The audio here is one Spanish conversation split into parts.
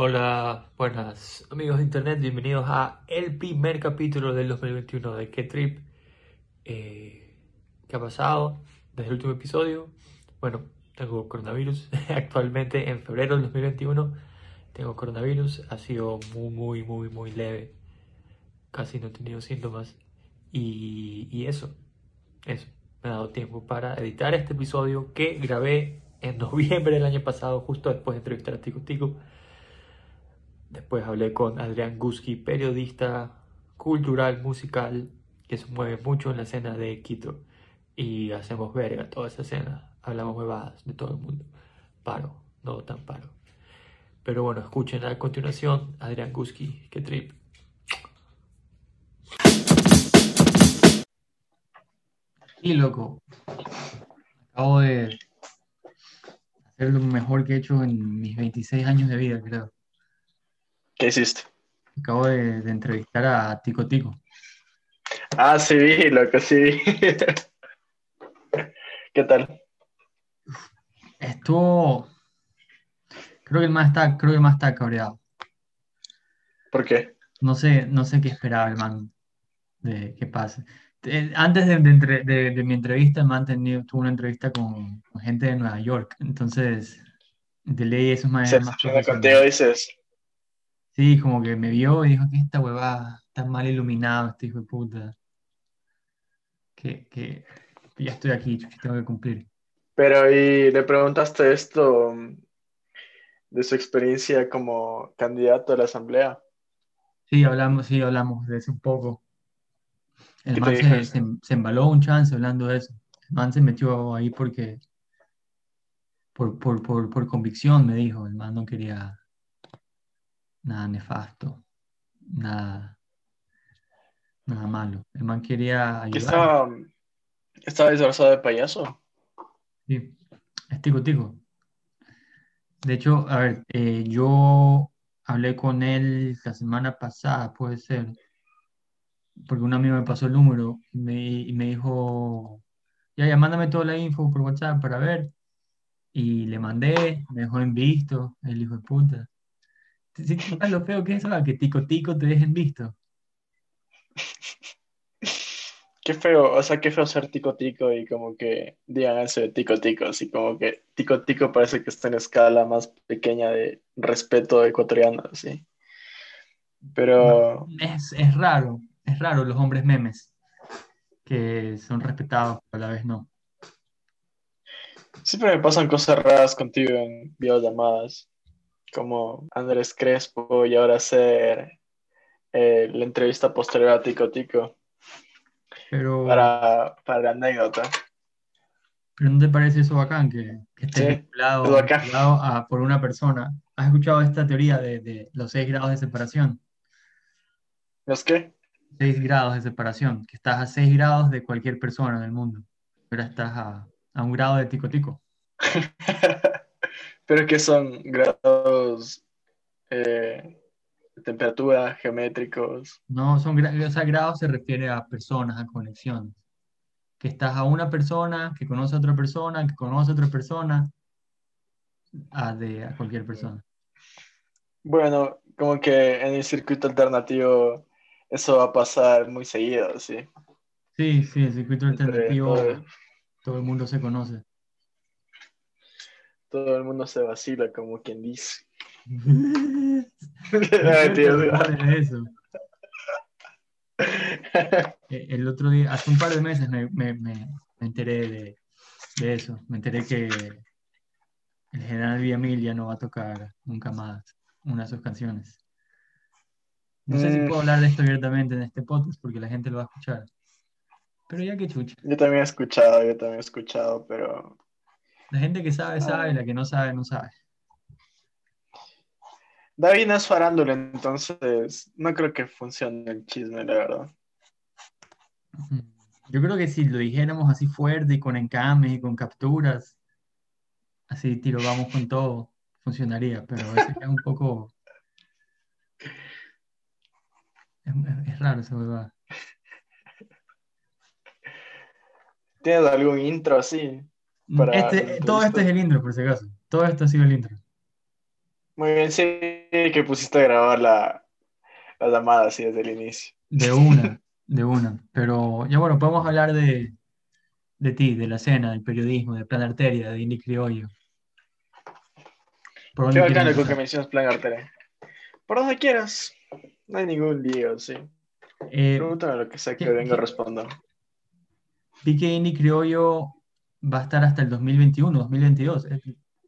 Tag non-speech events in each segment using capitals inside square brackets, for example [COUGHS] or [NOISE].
Hola, buenas amigos de internet, bienvenidos a el primer capítulo del 2021 de K-Trip. Eh, ¿Qué ha pasado desde el último episodio? Bueno, tengo coronavirus [LAUGHS] actualmente en febrero del 2021. Tengo coronavirus, ha sido muy, muy, muy, muy leve. Casi no he tenido síntomas. Y, y eso, eso. Me ha dado tiempo para editar este episodio que grabé en noviembre del año pasado, justo después de entrevistar a Tico Tico. Después hablé con Adrián Guski, periodista cultural, musical, que se mueve mucho en la escena de Quito. Y hacemos verga toda esa escena. Hablamos huevadas de todo el mundo. Paro, no tan paro. Pero bueno, escuchen a continuación Adrián Guski, que trip. Y loco, acabo de hacer lo mejor que he hecho en mis 26 años de vida, creo. ¿Qué hiciste? Acabo de, de entrevistar a Tico Tico. Ah, sí, vi, loco, sí. ¿Qué tal? Estuvo. Creo que el más está, creo que el más está cabreado. ¿Por qué? No sé, no sé qué esperaba el man de que pase. Eh, Antes de, de entre- de- de mi entrevista, el man tenía- tuvo una entrevista con, con gente de Nueva York. Entonces, de ley Se eran más contigo, profesionales. dices. Sí, como que me vio y dijo que esta huevada está mal iluminado, este hijo de puta. Que, que ya estoy aquí, tengo que cumplir. Pero, ¿y le preguntaste esto mm, de su experiencia como candidato a la asamblea? Sí, hablamos, sí, hablamos de eso un poco. El ¿Qué te man se, eso? se, se embaló un chance hablando de eso. El man se metió ahí porque, por, por, por, por convicción, me dijo. El man no quería nada nefasto, nada, nada malo. El man quería ¿Que ayudar. estaba, estaba disfrazado de payaso? Sí, es tico tico. De hecho, a ver, eh, yo hablé con él la semana pasada, puede ser, porque un amigo me pasó el número y me, y me dijo, ya, ya, mándame toda la info por WhatsApp para ver. Y le mandé, me dejó en visto, el hijo de puta. ¿Sí, sí, lo feo que es eso? Que tico tico te dejen visto. [LAUGHS] Qué feo, o sea, qué feo ser tico tico y como que digan eso de tico tico, así como que tico tico parece que está en escala más pequeña de respeto ecuatoriano, así. Pero Es, es raro, es raro los hombres memes, que son respetados, pero a la vez no. siempre me pasan cosas raras contigo en videollamadas, como Andrés Crespo y ahora hacer eh, la entrevista posterior a Tico Tico Pero... para, para la anécdota. Pero ¿no te parece eso bacán? Que, que estés Sí, vinculado, es bacán. vinculado a, por una persona. ¿Has escuchado esta teoría de, de los seis grados de separación? ¿No es qué? Seis grados de separación, que estás a seis grados de cualquier persona del mundo, pero estás a, a un grado de tico tico. [LAUGHS] Pero que son grados eh, de temperatura, geométricos. No, son o sea, grados se refiere a personas, a conexiones. Que estás a una persona, que conoce a otra persona, que conoce a otra persona, a, de, a cualquier persona. Bueno, como que en el circuito alternativo eso va a pasar muy seguido, ¿sí? Sí, sí, el circuito alternativo, todo, todo el mundo se conoce. todo el mundo se vacila, como quien dice. [LAUGHS] Eso. [LAUGHS] Eh, El otro día, hace un par de meses me, me- me- me enteré de, de eso. Me enteré que el general Villamil ya no va a tocar nunca más una de sus canciones. No sé si Mm. puedo hablar de esto abiertamente en este podcast porque la gente lo va a escuchar. Pero ya que chucha. Yo también he escuchado, yo también he escuchado, pero La gente que sabe, sabe, la que no sabe, no sabe. David no es farándula, entonces no creo que funcione el chisme, la verdad. Yo creo que si lo dijéramos así fuerte y con encames y con capturas, así tiro vamos con todo, funcionaría, pero a veces es un poco... Es, raro esa huevada. ¿Tienes algún intro así? para Este, todo esto es el intro, por si acaso. Todo esto ha sido el intro. Muy bien, sí, que pusiste a grabar la, la llamada así desde el inicio. De una, de una. Pero ya bueno, podemos hablar de, de ti, de la escena, del periodismo, de Plan Arteria, de Indie Criollo. ¿Por Qué bacano con que mencionas Plan Arteria. Por donde quieras. No hay ningún lío, sí. Eh, Pregúntame lo que sea que ¿qué- vengo a responder. Indie Criollo va a estar hasta el 2021, 2022. Es,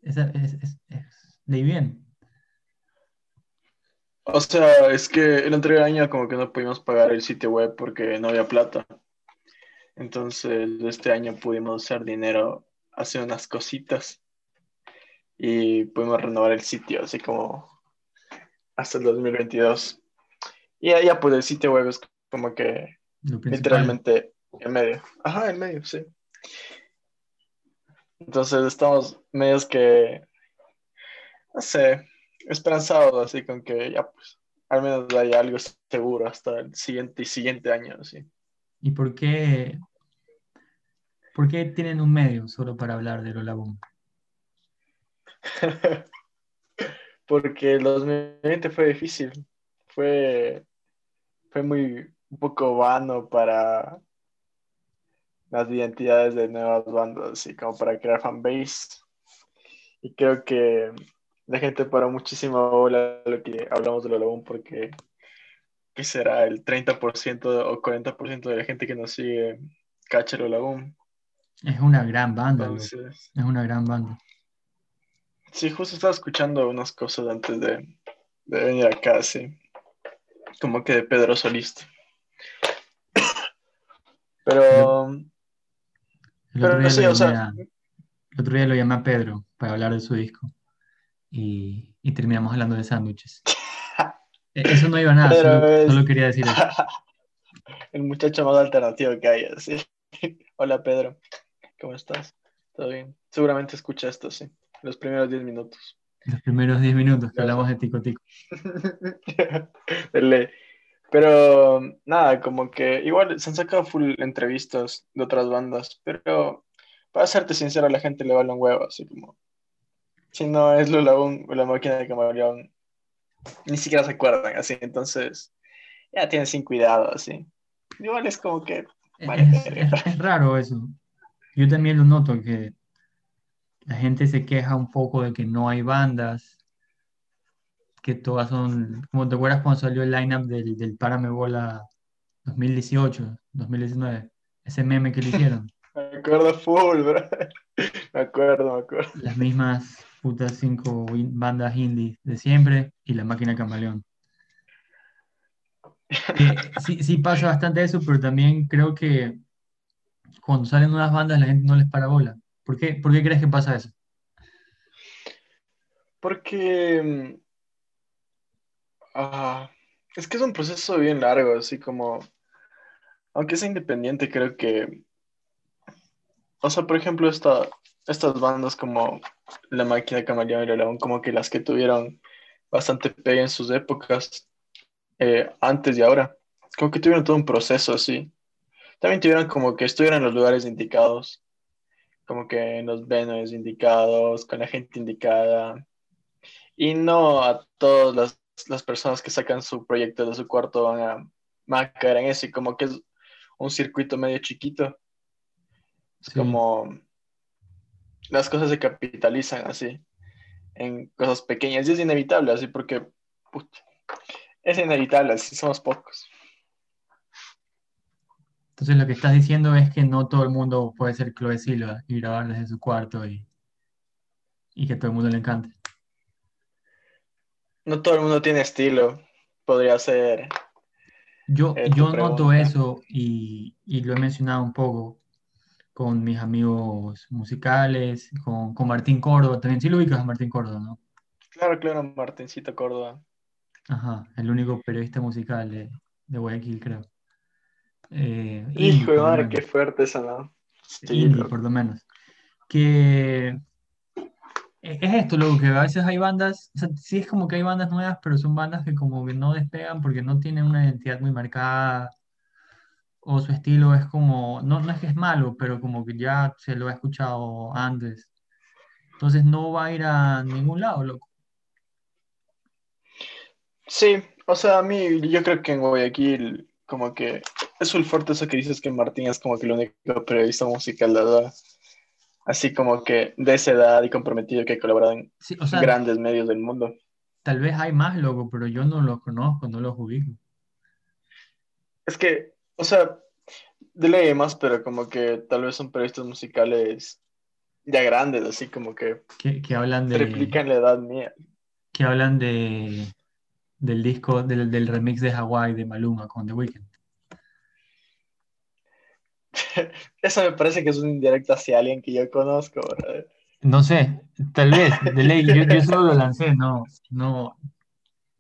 es, es, es- leí bien. O sea, es que el anterior año como que no pudimos pagar el sitio web porque no había plata. Entonces, este año pudimos hacer dinero, hacer unas cositas y pudimos renovar el sitio, así como hasta el 2022. Y ya, pues el sitio web es como que literalmente en medio. Ajá, en medio, sí. Entonces estamos medios que, no sé, esperanzados así con que ya pues al menos haya algo seguro hasta el siguiente y siguiente año, así. ¿Y por qué, por qué tienen un medio solo para hablar de Lola Boom? [LAUGHS] Porque el 2020 fue difícil, fue, fue muy un poco vano para las identidades de nuevas bandas, así como para crear fanbase. Y creo que la gente paró muchísima bola lo que hablamos de Lola porque ¿qué será? El 30% o 40% de la gente que nos sigue cacha Lola Boom. Es una gran banda. Entonces, Es una gran banda. sí, justo estaba escuchando unas cosas antes de, de venir acá, sí. Como que de Pedro Solista. Pero, El pero no sé, lo o sea, el otro día lo llamé a Pedro para hablar de su disco y, y terminamos hablando de sándwiches. [LAUGHS] E- Eso no iba a nada, solo, es- solo quería decir eso. [LAUGHS] el muchacho más alternativo que hay, así. [LAUGHS] Hola Pedro, ¿cómo estás? ¿Todo bien? Seguramente escucha esto, sí. Los primeros 10 minutos. Los primeros 10 minutos que hablamos de Tico Tico. [LAUGHS] Pero nada, como que igual se han sacado full entrevistas de otras bandas, pero para serte sincero, a la gente le vale un huevo, así como si no es Lula o la máquina de camaleón, ni siquiera se acuerdan, así, entonces ya tienen sin cuidado, así. Igual es como que, Vale, Es, es- es raro eso. Yo también lo noto que la gente se queja un poco de que no hay bandas, que todas son, como te acuerdas cuando salió el lineup del, del Párame Bola 2018, 2019, ese meme que le [LAUGHS] hicieron, me acuerdo full, bro. [LAUGHS] Me acuerdo, me acuerdo. las mismas putas cinco in- bandas indie de siempre y la máquina camaleón. Que [LAUGHS] sí, sí pasa bastante eso, pero también creo que cuando salen nuevas bandas la gente no les para bola. ¿Por qué, por qué crees que pasa eso? Porque mm, ah, es que es un proceso bien largo, así como, aunque sea independiente, creo que, o sea, por ejemplo, esta, estas bandas como La Máquina Camaleón y La León, como que las que tuvieron bastante pegue en sus épocas, eh, antes y ahora, como que tuvieron todo un proceso así. También tuvieron como que estuvieron en los lugares indicados, como que en los venues indicados, con la gente indicada. Y no a todas las, las personas que sacan su proyecto de su cuarto van a, van a caer en eso. Y como que es un circuito medio chiquito. Es Sí. como las cosas se capitalizan así, en cosas pequeñas. Y es inevitable así porque put, es inevitable, así somos pocos. Entonces lo que estás diciendo es que no todo el mundo puede ser Chloe Silva y grabar desde su cuarto y, y que todo el mundo le encante. No todo el mundo tiene estilo. Podría ser. Yo, Eh, yo noto eso y, y lo he mencionado un poco con mis amigos musicales, con, con Martín Córdoba, también sí lo ubicas a Martín Córdoba, ¿no? Claro, claro, Martincito Córdoba. Ajá, el único periodista musical de, de Guayaquil, creo. Eh, Hijo de madre, qué fuerte esa, ¿no? Sí, indie, por lo menos. Que e- es esto, luego que a veces hay bandas, o sea, sí es como que hay bandas nuevas, pero son bandas que como que no despegan porque no tienen una identidad muy marcada o su estilo es como, no, no es que es malo, pero como que ya se lo ha escuchado antes. Entonces no va a ir a ningún lado, loco. Sí, o sea, a mí yo creo que en Guayaquil como que es el fuerte eso que dices que Martín es como que el único periodista musical de edad, así como que de esa edad y comprometido que ha colaborado en Sí, o sea, grandes medios del mundo. tal vez hay más, loco, pero yo no los conozco, no los ubico. Es que, o sea, de ley más, pero como que tal vez son periodistas musicales ya grandes, así como que Que, que hablan de, triplican la edad mía. que hablan de, del disco, del, del remix de Hawaii de Maluma con The Weeknd. [LAUGHS] Eso me parece que es un indirecto hacia alguien que yo conozco, brother. No sé, tal vez, de ley, yo, yo solo lo lancé, no, no,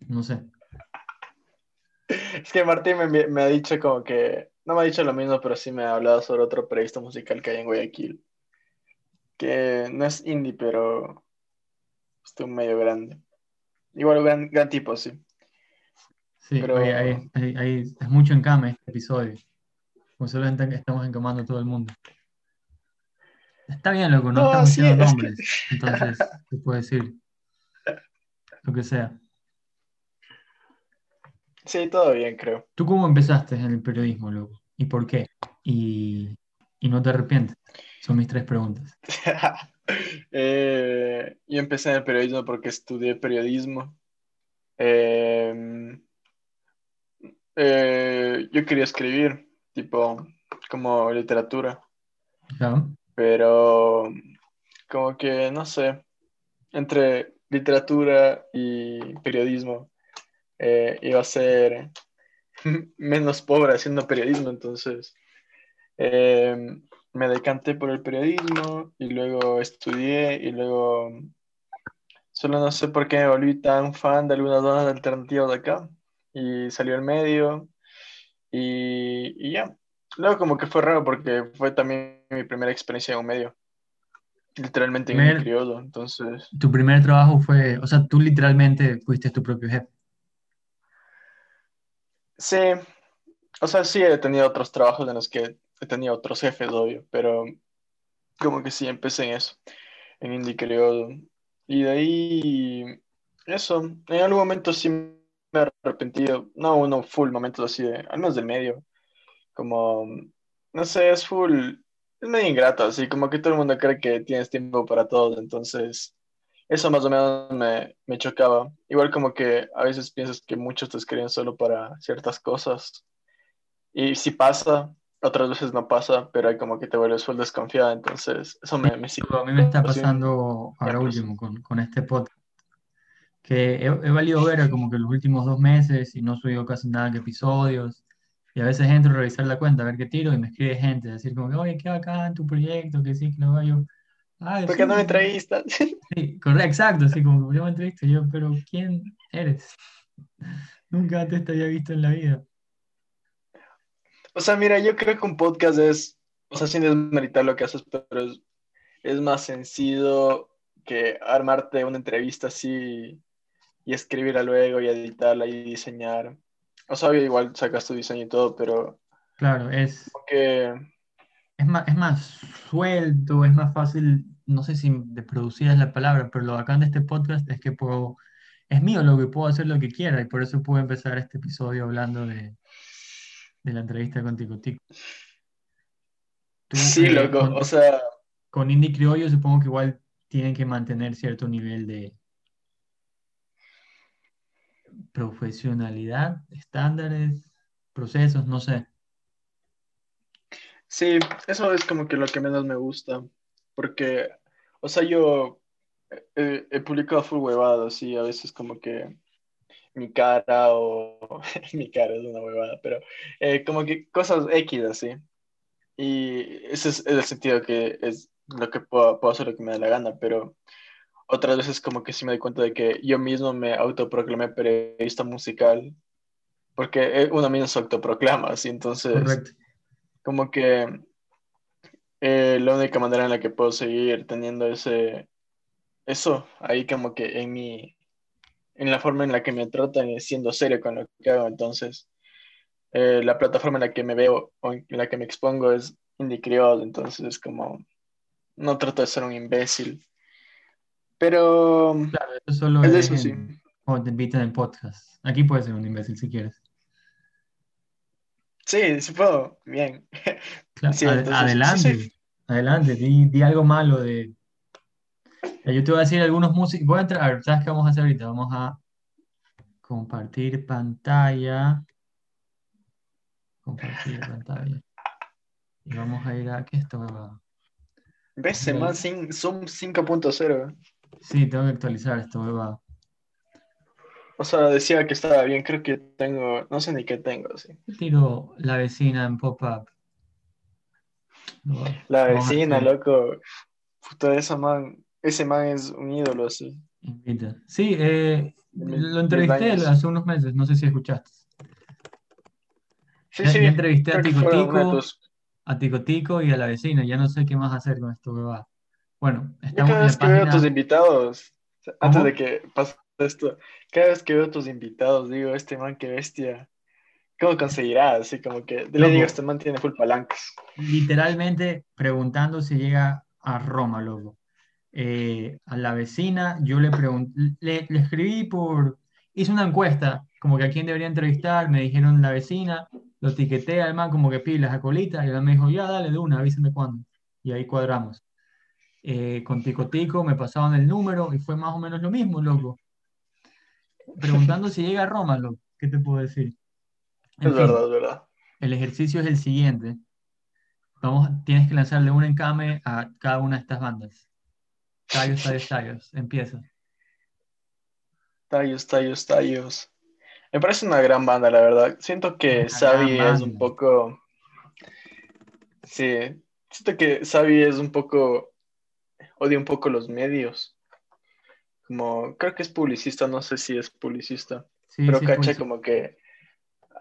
no sé. Es que Martín me, me ha dicho como que, no me ha dicho lo mismo, pero sí me ha hablado sobre otro periodista musical que hay en Guayaquil, que no es indie, pero es un medio grande. Igual gran, gran tipo, sí. Sí, Pero- hay- hay- es mucho encame este episodio. Pues solo estamos encamando a todo el mundo. Está bien, loco, no No, estamos sí, diciendo es que- nombres. Entonces, [LAUGHS] se puede decir lo que sea. Sí, todo bien, creo. ¿Tú cómo empezaste en el periodismo, loco? ¿Y por qué? Y, y no te arrepientes. Son mis tres preguntas. [LAUGHS] Eh, yo empecé en el periodismo porque estudié periodismo. Eh, eh, yo quería escribir, tipo, como literatura, pero como que, no sé, entre literatura y periodismo eh, iba a ser [LAUGHS] menos pobre haciendo periodismo, entonces eh, me decanté por el periodismo y luego estudié y luego solo no sé por qué me volví tan fan de algunas zonas alternativas de acá y salió el medio y, y ya. Luego como que fue raro porque fue también mi primera experiencia en un medio, literalmente en un Primer- periodo, entonces Tu primer trabajo fue, o sea, tú literalmente fuiste tu propio jefe. sí, o sea, sí he tenido otros trabajos en los que he tenido otros jefes, obvio, pero como que sí empecé en eso, en Indie Creodo. Y de ahí, eso, en algún momento sí me he arrepentido, no uno full momentos así de, al menos del medio, como, no sé, es full, es medio ingrato, así como que todo el mundo cree que tienes tiempo para todo, entonces eso más o menos me, me chocaba. Igual como que a veces piensas que muchos te escriben solo para ciertas cosas, y si pasa, otras veces no pasa, pero hay como que te vuelves full desconfiada, entonces eso me, me sigue. A mí me está Pues pasando ahora ejemplos. último con, con este podcast, que he, he valido ver como que los últimos dos meses y no he subido casi nada que episodios, y a veces entro a revisar la cuenta, a ver qué tiro, y me escribe gente, decir como que, oye, qué bacán tu proyecto, que sí, que no va yo. Ah, ¿Por qué no me entrevistas? [LAUGHS] Sí, correcto, exacto, así como yo me entrevisto, yo, pero ¿quién eres? [LAUGHS] Nunca antes te había visto en la vida. O sea, mira, yo creo que un podcast es, o sea, sin desmeritar lo que haces, pero es, es más sencillo que armarte una entrevista así y escribirla luego y editarla y diseñar. O sea, igual sacas tu diseño y todo, pero Claro, es, como que es más, es más suelto, es más fácil, no sé si de producir es la palabra, pero lo bacán de este podcast es que puedo, es mío lo que puedo hacer lo que quiera y por eso puedo empezar este episodio hablando de, de la entrevista con Tico Tico. Sí, loco, con, o sea, con Indie Criollo supongo que igual tienen que mantener cierto nivel de profesionalidad, estándares, procesos, no sé. sí, eso es como que lo que menos me gusta, porque, o sea, yo eh, he publicado full huevado, así, a veces como que mi cara o [LAUGHS] mi cara es una huevada, pero eh, como que cosas X así. Y ese es el sentido que es lo que puedo, puedo hacer lo que me da la gana, pero otras veces como que sí me doy cuenta de que yo mismo me autoproclamé periodista musical, porque eh, uno mismo se autoproclama, así, entonces Correcto. como que eh, la única manera en la que puedo seguir teniendo ese, eso ahí como que en mi, en la forma en la que me tratan y siendo serio con lo que hago, entonces eh, la plataforma en la que me veo o en la que me expongo es indie criol, entonces es como, no trato de ser un imbécil. Pero Claro, eso solo es eso, sí. en- cuando te invitan en podcast. Aquí puedes ser un imbécil si quieres. Sí, sí puedo, bien. [LAUGHS] Claro, Sí, ade- entonces, sí adelante, adelante, di, di algo malo de... Ya, Yo te voy a decir algunos músicos. Voy a entrar, a ver, ¿sabes qué vamos a hacer ahorita? Vamos a compartir pantalla. Compartir [LAUGHS] pantalla. Y vamos a ir a... ¿Qué es esto? ¿Ves? Sin- Zoom 5.0. Sí, tengo que actualizar esto, huevada. O sea, decía que estaba bien, creo que tengo, no sé ni qué tengo, sí. Tiro la vecina en pop-up. La vecina, loco. Puta, esa man, ese man es un ídolo, sí. Invita. Sí, eh, lo entrevisté hace unos meses, no sé si escuchaste. Sí, Ya- sí. ya entrevisté a creo que Tico fue una de Tico. tus- a Tico Tico y a la vecina. Ya no sé qué más hacer con esto que va. Bueno, estamos cada en vez la que veo a tus página. invitados, antes ¿Cómo? de que pase esto, cada vez que veo a tus invitados, digo, este man, qué bestia. ¿Cómo conseguirá? Así como que le digo, este man tiene full palancas. Literalmente preguntando si llega a Roma, loco. Eh, a la vecina, yo le pregunté, le, le escribí por, hice una encuesta, como que a quién debería entrevistar, me dijeron la vecina, lo etiqueté al man como que pilas a colita, y el man me dijo, ya dale de una, avísame cuándo. Y ahí cuadramos. Eh, con Tico Tico me pasaban el número y fue más o menos lo mismo, loco. Preguntando si llega a Roma, loco. ¿Qué te puedo decir? En Es fin. verdad, es verdad. El ejercicio es el siguiente. Vamos, tienes que lanzarle un encame a cada una de estas bandas. Tallos, tallos, tallos. Empieza. Tallos, tallos, tallos. Me parece una gran banda, la verdad. Siento que Xavi es un poco. Sí, siento que Xavi es un poco. Odia un poco los medios. Como, creo que es publicista, no sé si es publicista. Sí, pero sí, cacha como que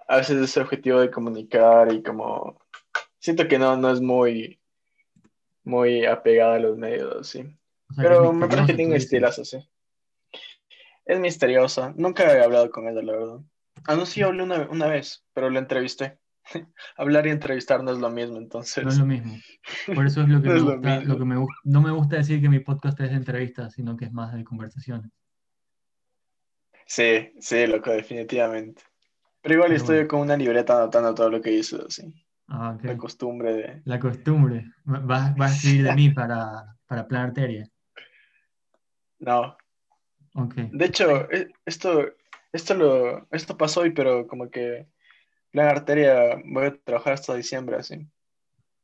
a veces ese objetivo de comunicar y como. Siento que no, no es muy. Muy apegada a los medios, sí. o sea, Pero me parece que tiene un estilazo, sí. Es misteriosa. Nunca he hablado con ella, la verdad. Ah, no, sí, hablé una, una vez, pero la entrevisté. [LAUGHS] Hablar y entrevistar no es lo mismo, entonces. No es lo mismo. Por eso es lo [LAUGHS] que No me es lo gusta, mismo. lo que me gusta. No me gusta decir que mi podcast es de entrevistas, sino que es más de conversaciones. Sí, sí, loco, definitivamente. Pero igual Pero estoy bueno. con una libreta anotando todo lo que hizo, así. Ah. La costumbre de. La costumbre. Va- Vas, vas a [LAUGHS] escribir de mí para, para Plan Arteria. No. Ok. De hecho, e- esto, esto lo, esto pasó hoy, pero como que Plan Arteria voy a trabajar hasta diciembre, así.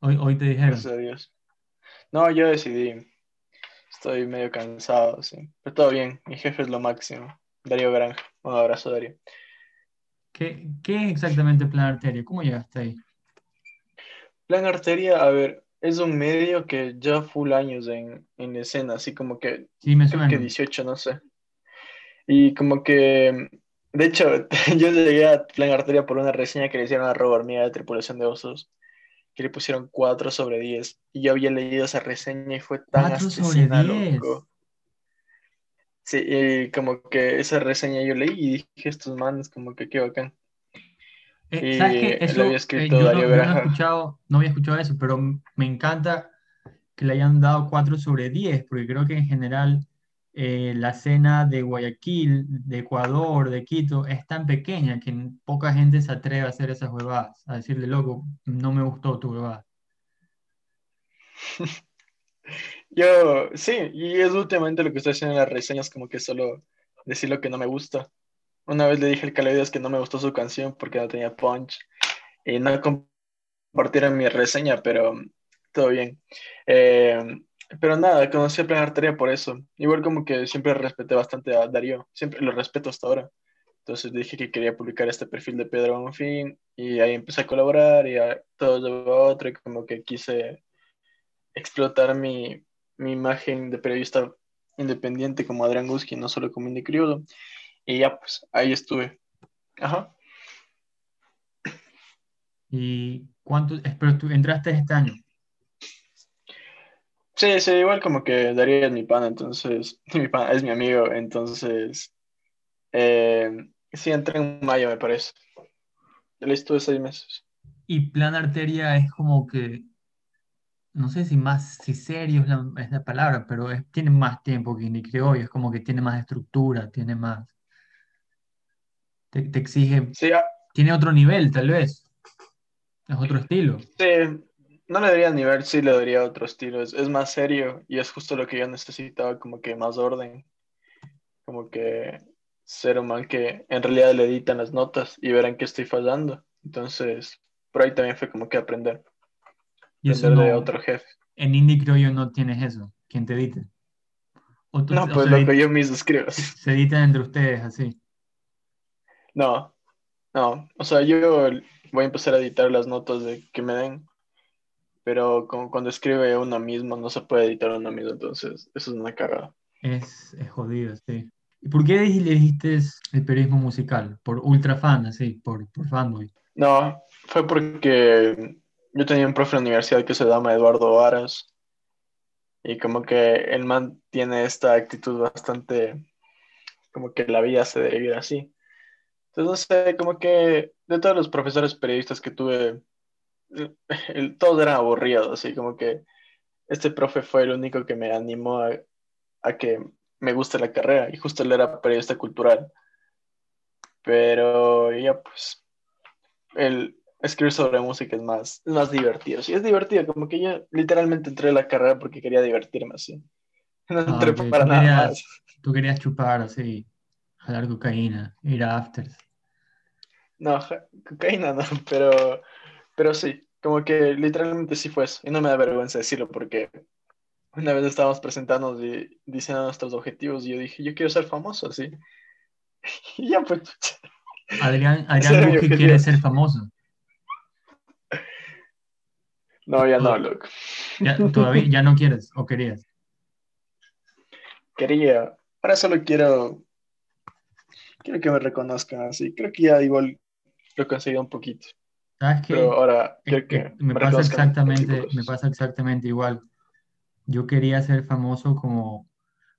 Hoy, hoy te dijeron. Gracias a Dios. No, yo decidí. Estoy medio cansado, sí. Pero todo bien, mi jefe es lo máximo. Darío Granja. Un abrazo, Darío. ¿Qué, qué es exactamente Plan Arteria? ¿Cómo llegaste ahí? Plan Arteria, a ver, es un medio que ya full años en, en escena, así como que, Sí, me creo que suena. 18, no sé. Y como que, de hecho, [LAUGHS] yo llegué a Plan Arteria por una reseña que le hicieron a Robo Hormiga de Tripulación de Osos, que le pusieron 4 sobre 10. Y yo había leído esa reseña y fue tan 4 sobre asesina, 10. loco. Sí, y como que esa reseña yo leí y dije, estos manes, como que qué bacán. Eh, ¿sabes qué? Eso, había eh, yo no, yo no he escuchado, no había escuchado eso, pero me encanta que le hayan dado 4 sobre 10, porque creo que en general eh, la escena de Guayaquil, de Ecuador, de Quito, es tan pequeña que poca gente se atreve a hacer esas huevadas, a decirle, loco, no me gustó tu huevada. [LAUGHS] Yo, sí, y es últimamente lo que estoy haciendo en las reseñas, como que solo decir lo que no me gusta. Una vez le dije al Calavidas que no me gustó su canción porque no tenía punch y no compartieron mi reseña, pero todo bien. Eh, pero nada, conocí a Plan Arteria por eso. Igual como que siempre respeté bastante a Darío, siempre lo respeto hasta ahora. Entonces dije que quería publicar este perfil de Pedro Bonfín y ahí empecé a colaborar y a, todo llevó a otro y como que quise explotar mi, mi imagen de periodista independiente como Adrián Gusky, no solo como indie. Y ya pues ahí estuve. Ajá. ¿Y cuánto? Pero tú entraste este año. Sí, sí, igual como que Darío es mi pana, entonces, [LAUGHS] mi pana es mi amigo, entonces, eh, sí, entré en mayo, me parece. Él estuvo seis meses. Y plan arteria es como que, no sé si más, si serio es la, es la palabra, pero es- tiene más tiempo que Indie Criollo, es como que tiene más estructura, tiene más, te, te exige, Sí, ah, tiene otro nivel tal vez, es otro estilo. sí, no le daría nivel, sí le daría otro estilo. Es, es más serio y es justo lo que yo necesitaba, como que más orden. Como que ser un man que en realidad le editan las notas y verán que estoy fallando. Entonces, por ahí también fue como que aprender, Y eso aprender de no, otro jefe. en Indie Criollo no tienes eso, quien te edite. O, tú- No, pues lo que yo mismo escribo. se editan entre ustedes así. No, no, o sea, yo voy a empezar a editar las notas de que me den, pero como cuando escribe uno mismo no se puede editar uno mismo, entonces eso es una cagada. Es, es jodido, sí. ¿Y por qué elegiste el periodismo musical? ¿Por ultra fan, así? ¿Por, por fanboy? No, fue porque yo tenía un profe en la universidad que se llama Eduardo Varas y como que el man tiene esta actitud bastante, como que la vida se debe ir así. Entonces, no sé, como que de todos los profesores periodistas que tuve, el- todos eran aburridos, así como que este profe fue el único que me animó a, a que me guste la carrera y justo él era periodista cultural. Pero ya pues, el escribir sobre música es más, es más divertido. Sí, es divertido, como que yo literalmente entré a la carrera porque quería divertirme así. [LAUGHS] No Ah, entré ok, para tú nada querías- más. Tú querías chupar así, jalar cocaína, ir a afters. No, cocaína no, [LAUGHS] pero, pero sí, como que literalmente sí fue eso. Y no me da vergüenza decirlo porque una vez estábamos presentándonos y diciendo nuestros objetivos y yo dije, yo quiero ser famoso, así. [LAUGHS] Y ya pues, Adrián, [LAUGHS] Adrián objetivo. quiere ser famoso. [LAUGHS] no, ya no, loco. Ya, todavía ya no quieres o querías. Quería, ahora solo quiero, quiero que me reconozcan así. Creo que ya igual lo he conseguido un poquito, ¿Sabes qué? pero ahora que que me pasa exactamente, me pasa exactamente igual. Yo quería ser famoso como,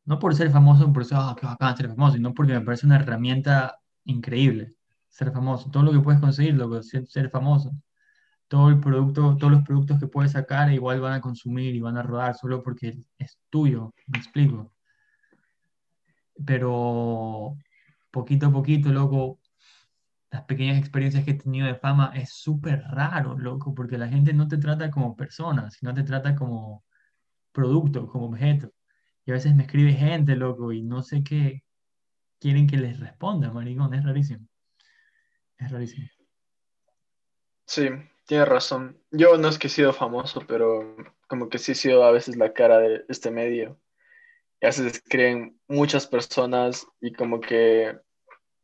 no por ser famoso, por eso, ah, qué bacán ser famoso, sino porque me parece una herramienta increíble ser famoso. Todo lo que puedes conseguir, lo que ser, ser famoso. Todo el producto, todos los productos que puedes sacar igual van a consumir y van a rodar solo porque es tuyo, me explico. Pero poquito a poquito, loco, las pequeñas experiencias que he tenido de fama es súper raro, loco, porque la gente no te trata como persona, sino te trata como producto, como objeto. Y a veces me escribe gente, loco, y no sé qué quieren que les responda, maricón, es rarísimo. Es rarísimo. Sí, tienes razón. Yo no es que he sido famoso, pero como que sí he sido a veces la cara de este medio. Y a veces escriben muchas personas y como que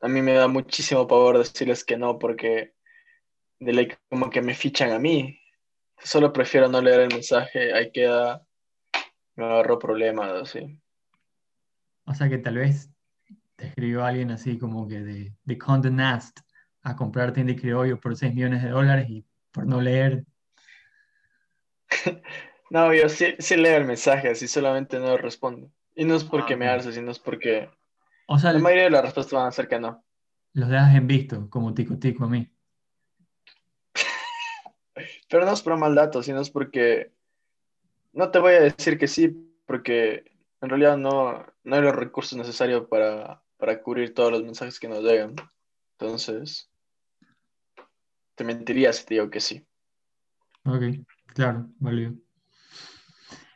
a mí me da muchísimo pavor decirles que no porque de ley como que me fichan a mí. Solo prefiero no leer el mensaje, ahí queda, me agarro problemas así. O sea que tal vez te escribió alguien así como que de, de Condé Nast a comprarte Indie Criollo por 6 millones de dólares y por no leer. [LAUGHS] No, yo sí, sí leo el mensaje, así solamente no respondo. Y no es porque Ah, me arce, sino es porque O sea, la mayoría de las respuestas van a ser que no. los dejas en visto, como tico tico a mí. [LAUGHS] Pero no es por mal dato, sino es porque no te voy a decir que sí, porque en realidad no, no hay los recursos necesarios para, para cubrir todos los mensajes que nos llegan. Entonces, te mentiría si te digo que sí. Ok, claro, válido.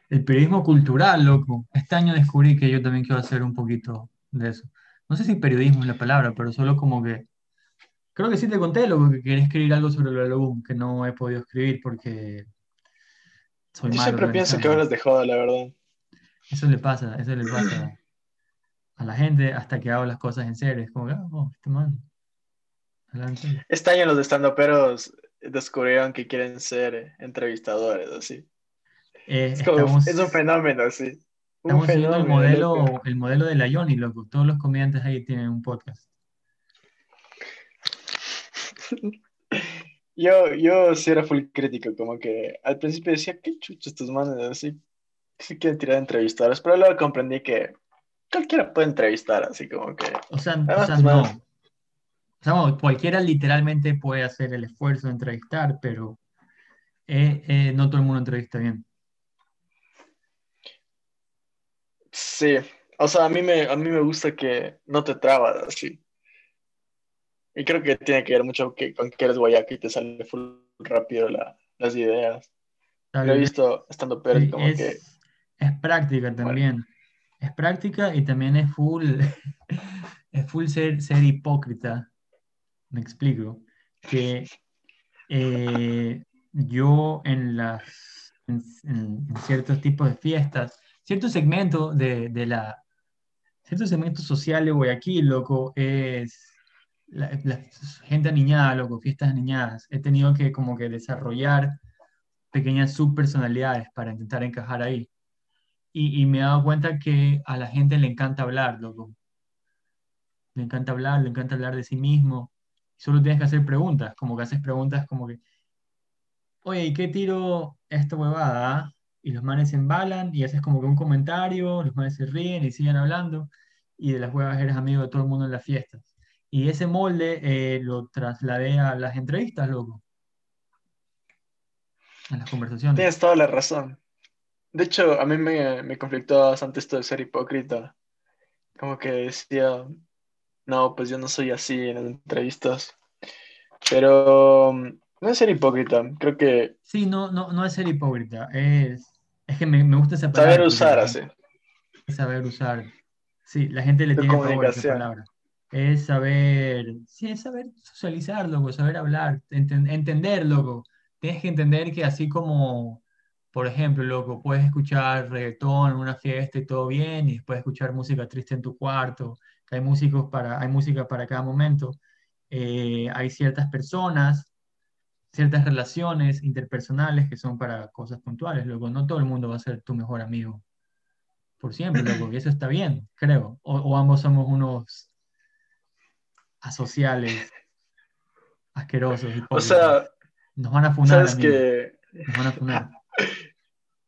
El periodismo cultural, loco. Este año descubrí que yo también quiero hacer un poquito de eso. No sé si periodismo es la palabra, pero solo como que... Creo que sí te conté, loco, que quería escribir algo sobre el álbum que no he podido escribir porque soy Yo malo siempre pienso que hablas de joda, la verdad. Eso le pasa, eso le pasa a la gente hasta que hago las cosas en serio. Es como, ah, oh, este man. Adelante. Este año los estandoperos descubrieron que quieren ser entrevistadores, así. Eh, Es como, estamos, es un fenómeno, así. Un estamos siguiendo el loco. modelo, el modelo de la Yoni, loco. Todos los comediantes ahí tienen un podcast. [LAUGHS] Yo, yo sí era full crítico, como que al principio decía, qué chucho estos manes, así, sí quieren tirar entrevistadores, pero luego comprendí que cualquiera puede entrevistar, así como que, O sea, o sea, no. O sea, bueno, cualquiera literalmente puede hacer el esfuerzo de entrevistar, pero eh, eh, no todo el mundo entrevista bien. Sí, o sea, a mí me, a mí me gusta que no te trabas así. Y creo que tiene que ver mucho que, con que eres guayaco y te sale full rápido la- las ideas. Lo he visto estando pero Sí, como es, que, es práctica también. Es práctica y también es full, [LAUGHS] es full ser, ser hipócrita. Me explico. Que eh, yo en las en- en ciertos tipos de fiestas, cierto segmento de, de la cierto segmento social de Guayaquil, loco, es la, la gente aniñada, loco, fiestas aniñadas. He tenido que como que desarrollar pequeñas subpersonalidades para intentar encajar ahí. Y, y me he dado cuenta que a la gente le encanta hablar, loco. Le encanta hablar, le encanta hablar de sí mismo. Solo tienes que hacer preguntas, como que haces preguntas como que, oye, ¿y qué tiro esta huevada? Ah?" Y los manes se embalan y haces como que un comentario, los manes se ríen y siguen hablando, y de las huevas eres amigo de todo el mundo en las fiestas. Y ese molde eh, lo trasladé a las entrevistas, loco. A las conversaciones. tienes toda la razón. De hecho, a mí me, me conflictó bastante esto de ser hipócrita. Como que decía, no, pues yo no soy así en las entrevistas. Pero mm, no es ser hipócrita, creo que Sí, no, no, no es ser hipócrita, es, es que me, me gusta esa palabra. saber usar así. saber usar. Sí, la gente le Tu tiene pavor a esa palabra. Es saber, sí, es saber socializar, loco, saber hablar, enten- entender, loco. Tienes que entender que así como, por ejemplo, loco, puedes escuchar reggaetón en una fiesta y todo bien, y después escuchar música triste en tu cuarto, que hay músicos para, hay música para cada momento. Eh, hay ciertas personas ciertas relaciones interpersonales que son para cosas puntuales, loco. No todo el mundo va a ser tu mejor amigo por siempre, loco, y eso está bien, creo. O, o ambos somos unos asociales, asquerosos, O sea, Nos van a funar, sabes amigo. que, Nos van a funar. [LAUGHS]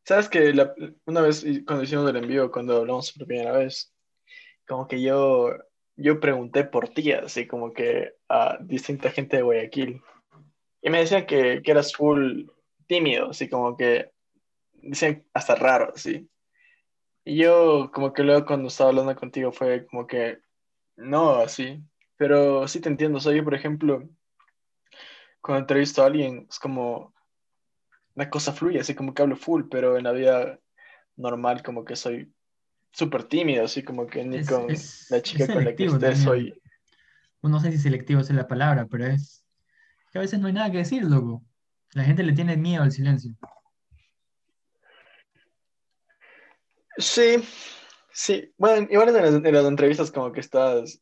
sabes que la- una vez cuando hicimos el envío, cuando hablamos por primera vez, como que yo, yo pregunté por ti, así como que a distinta gente de Guayaquil. Y me decían que, que eras full tímido, así como que decían hasta raro, así. Y yo como que luego cuando estaba hablando contigo fue como que no, así. Pero sí te entiendo, o sea, yo por ejemplo, cuando entrevisto a alguien es como una cosa fluye, así como que hablo full, pero en la vida normal como que soy súper tímido, así como que ni Es- con es- la chica con la que también. soy... No sé si selectivo es la palabra, pero es que a veces no hay nada que decir, loco. La gente le tiene miedo al silencio. Sí, sí. Bueno, igual en las, en las entrevistas como que estás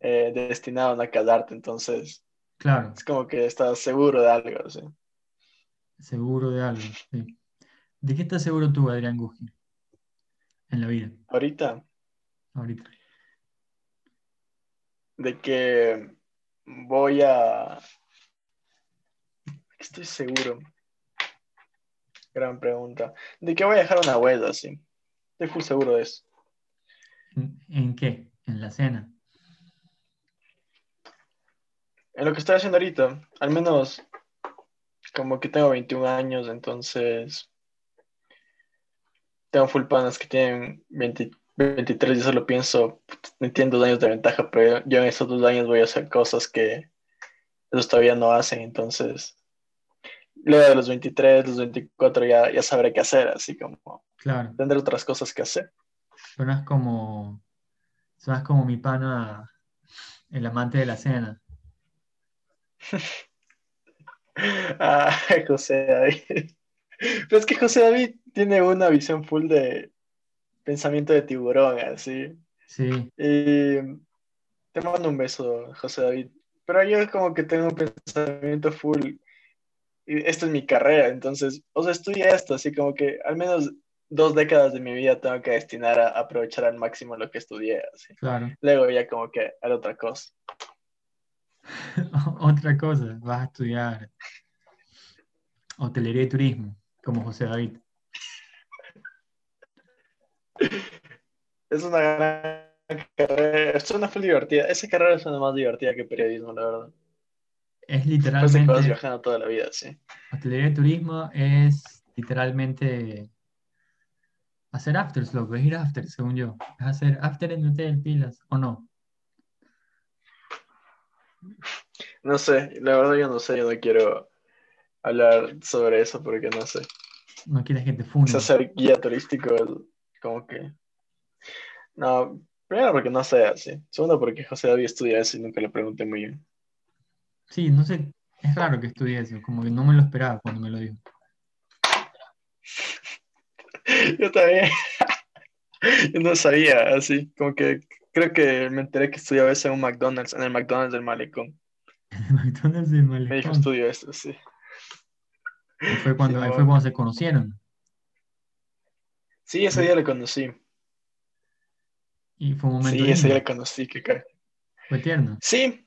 eh, destinado a no calarte, entonces Claro, es como que estás seguro de algo, ¿sí? seguro de algo. sí. ¿De qué estás seguro tú, Adrián Guski, en la vida, Ahorita, ahorita? de que voy a... Estoy seguro. Gran pregunta. De que voy a dejar una huella, sí. Estoy full seguro de eso. ¿En, en qué? En la cena. En lo que estoy haciendo ahorita, al menos como que tengo 21 años, entonces tengo full panas que tienen 20 23, yo solo pienso, entiendo dos años de ventaja, pero yo en esos dos años voy a hacer cosas que ellos todavía no hacen, entonces luego de los 23, los 24 ya, ya sabré qué hacer, así como Claro, tendré otras cosas que hacer. suenas como, suenas como mi pana, el amante de la cena. [LAUGHS] Ah, José David. Pero es que José David tiene una visión full de pensamiento de tiburón, así. Sí, Y te mando un beso, José David. Pero yo como que tengo un pensamiento full. Esta es mi carrera, entonces, o sea, estudié esto, así como que al menos dos décadas de mi vida tengo que destinar a aprovechar al máximo lo que estudié, así. claro. Luego ya como que a otra cosa. [LAUGHS] Otra cosa, vas a estudiar hotelería y turismo, como José David. Es una gran carrera, suena full divertida. Esa carrera suena más divertida que periodismo, la verdad. Es Después literalmente, viajando toda la vida, sí. hostelería y turismo es literalmente hacer afters, loco, es ir after, según yo. Es hacer after en hotel, pilas, ¿o no? No sé, la verdad yo no sé, yo no quiero hablar sobre eso porque no sé. No quieres que te funen. sea, ser guía turístico es como que... No, primero porque no sé así. Segundo porque José David estudia eso y nunca le pregunté muy bien. Sí, no sé, es raro que estudie eso, como que no me lo esperaba cuando me lo dijo. [LAUGHS] Yo también. [LAUGHS] Yo no sabía así, como que creo que me enteré que estudiaba eso en un McDonald's, en el McDonald's del Malecón. [LAUGHS] En McDonald's de Me dijo, Malecón. estudio esto, sí. Ahí fue cuando, Sí, ahí no. fue cuando se conocieron. Sí, ese día le conocí. Y fue un momento Sí, ese día lindo. le conocí, que ca- Fue tierno. Sí,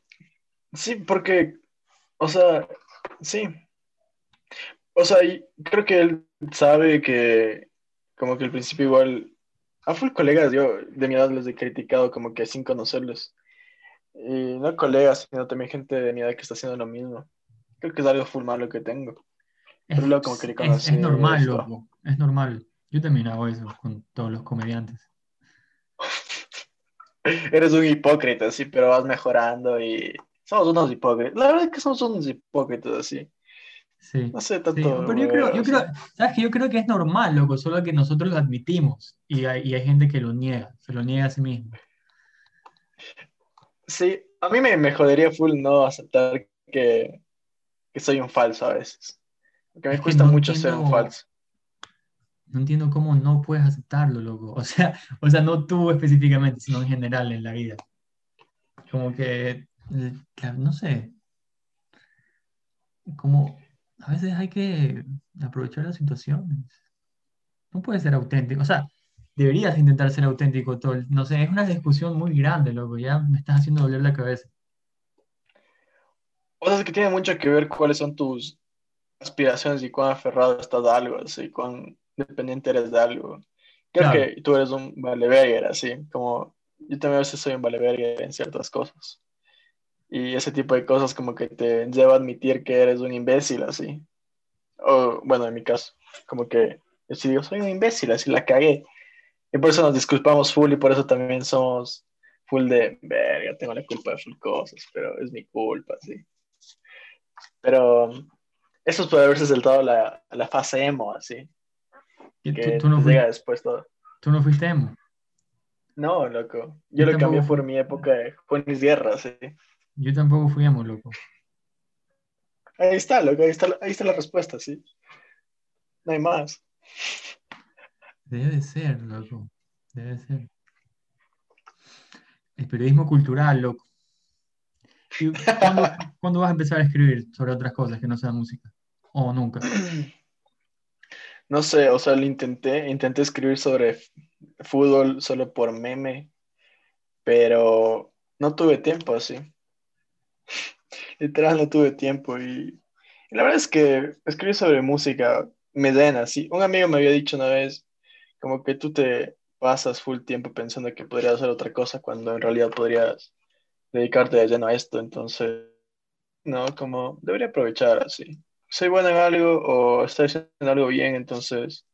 sí, porque, o sea, sí. O sea, y creo que él sabe que, como que al principio igual, a full colegas yo de mi edad les he criticado como que sin conocerlos. Y no colegas, sino también gente de mi edad que está haciendo lo mismo. Creo que es algo full malo que tengo. Es, Pero luego como que le es- es normal, esto. loco. Es normal. Yo también hago eso con todos los comediantes. [LAUGHS] Eres un hipócrita, sí, pero vas mejorando y somos unos hipócritas. La verdad es que somos unos hipócritas, así. Sí. No sé Sí, tanto. pero yo creo, yo creo, sabes que yo creo que es normal, loco, solo que nosotros lo admitimos y hay, y hay gente que lo niega, se lo niega a sí mismo. Sí, a mí me, me jodería full no aceptar que, que soy un falso a veces. Porque me Es cuesta no mucho ser un falso. No entiendo cómo no puedes aceptarlo, loco. O sea, o sea, no tú específicamente, sino en general en la vida. Como que, no sé, como a veces hay que aprovechar las situaciones. No puedes ser auténtico. O sea, deberías intentar ser auténtico todo. el- No sé, es una discusión muy grande, loco. Ya me estás haciendo doler la cabeza. O sea, es que tiene mucho que ver cuáles son tus aspiraciones y cuán aferrado estás a algo, así, cuán dependiente eres de algo. Creo Claro. que tú eres un valeverguer, así, como yo también a veces soy un valeverguer en ciertas cosas. Y ese tipo de cosas como que te lleva a admitir que eres un imbécil, así. O, bueno, en mi caso, como que yo sí digo, soy un imbécil, así la cagué. Y por eso nos disculpamos full y por eso también somos full de, verga, tengo la culpa de full cosas, pero es mi culpa, sí. Pero eso puede haberse saltado la, la fase emo, así, Que que tú, tú no llega después todo. tú no fuiste emo. No, loco, yo Yo lo cambié por mi época de Juanis Guerra, sí. Yo tampoco fui emo, loco. Ahí está, loco, ahí está, ahí está la respuesta, sí. No hay más. Debe ser, loco. Debe ser. El periodismo cultural, loco. ¿Y [LAUGHS] cuándo, cuándo vas a empezar a escribir sobre otras cosas que no sean música? ¿O nunca? No sé, o sea, lo intenté, intenté escribir sobre fútbol solo por meme, pero no tuve tiempo así. Literal no tuve tiempo y, la verdad es que escribir sobre música me den así. Un amigo me había dicho una vez, como que tú te pasas full tiempo pensando que podrías hacer otra cosa cuando en realidad podrías dedicarte de lleno a esto, entonces, no, como debería aprovechar así. Soy bueno en algo o estoy haciendo algo bien, entonces,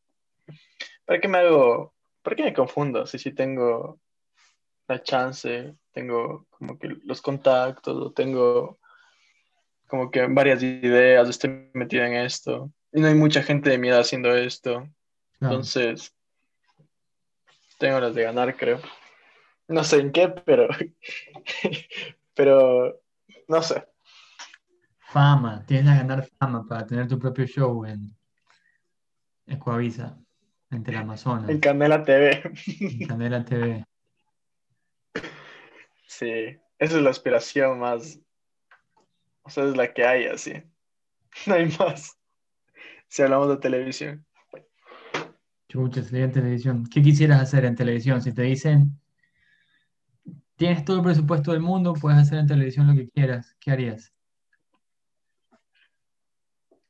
¿para qué me hago, para qué me confundo? Si sí tengo la chance, tengo como que los contactos, o tengo como que varias ideas, estoy metido en esto, y no hay mucha gente de mi edad haciendo esto, Claro. entonces, tengo las de ganar, creo. No sé en qué, pero, [LAUGHS] pero, no sé. Fama. Tienes que ganar fama para tener tu propio show en Ecuavisa, en Teleamazonas, En Canela TV. en Candela TV. Sí, esa es la aspiración más, o sea, es la que hay así. [LAUGHS] No hay más. Si hablamos de televisión. Chucha, sería en televisión. ¿Qué quisieras hacer en televisión? Si te dicen, tienes todo el presupuesto del mundo, puedes hacer en televisión lo que quieras, ¿qué harías?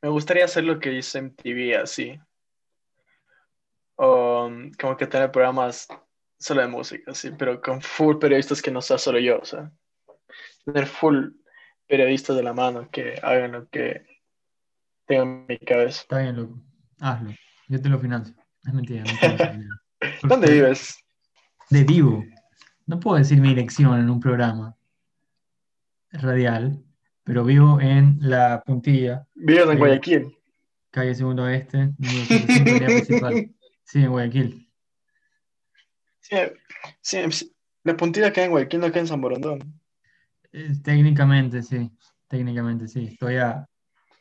Me gustaría hacer lo que hice MTV así. O um, como que tener programas solo de música, sí, pero con full periodistas que no sea solo yo, o sea, tener full periodistas de la mano que hagan lo que tengan en mi cabeza. Está bien, loco. Hazlo. Yo te lo financio. Es mentira. No tengo. [LAUGHS] ¿Dónde vives? De vivo. No puedo decir mi dirección en un programa radial, pero vivo en la puntilla, Vives en. Guayaquil. calle Segundo Oeste, número 105, avenida principal. Sí, en Guayaquil. Sí, sí, sí. La puntilla queda en Guayaquil, no queda en San Borondón. Eh, técnicamente, sí. Técnicamente, sí. Estoy a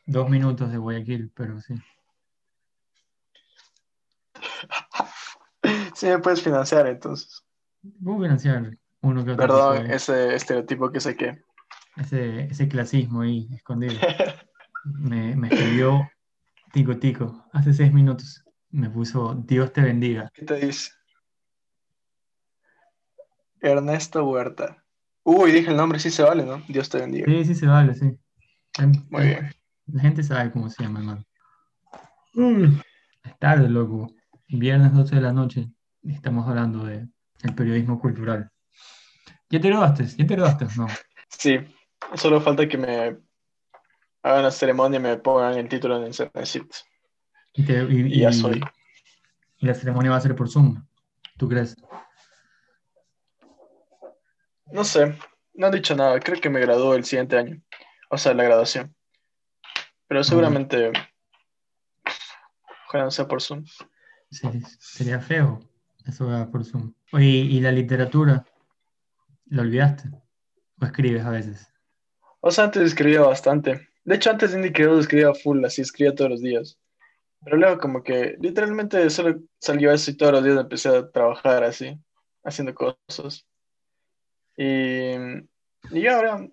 dos minutos de Guayaquil, pero sí. [LAUGHS] Sí, me puedes financiar entonces. Puedo financiar uno que otro Perdón, ese estereotipo que saqué. ese, ese clasismo ahí escondido. [LAUGHS] Me, me escribió Tico Tico hace seis minutos. Me puso Dios te bendiga. ¿Qué te dice? Ernesto Huerta. Uy, dije el nombre, sí se vale, ¿no? Dios te bendiga. Sí, sí se vale, sí. Em- Muy bien. La gente sabe cómo se llama, hermano. Mm, Es tarde, loco. Viernes 12 de la noche. Estamos hablando de el periodismo cultural. ¿Ya te graduaste? ¿Ya te graduaste? No. Sí, solo falta que me hagan la ceremonia y me pongan el título en el CNCIT. Y, te- y- Y ya soy. y la ceremonia va a ser por Zoom. ¿Tú crees? No sé, no han dicho nada. Creo que me graduó el siguiente año. O sea, la graduación. Pero seguramente. Ojalá no sea por Zoom. Sí, sería feo. Eso por Zoom. Oye, ¿y la literatura? ¿La olvidaste? ¿O escribes a veces? O sea, antes escribía bastante. De hecho, antes de Indie escribía full, así escribía todos los días. Pero luego como que literalmente solo salió eso y todos los días empecé a trabajar así, haciendo cosas. Y, y yo ahora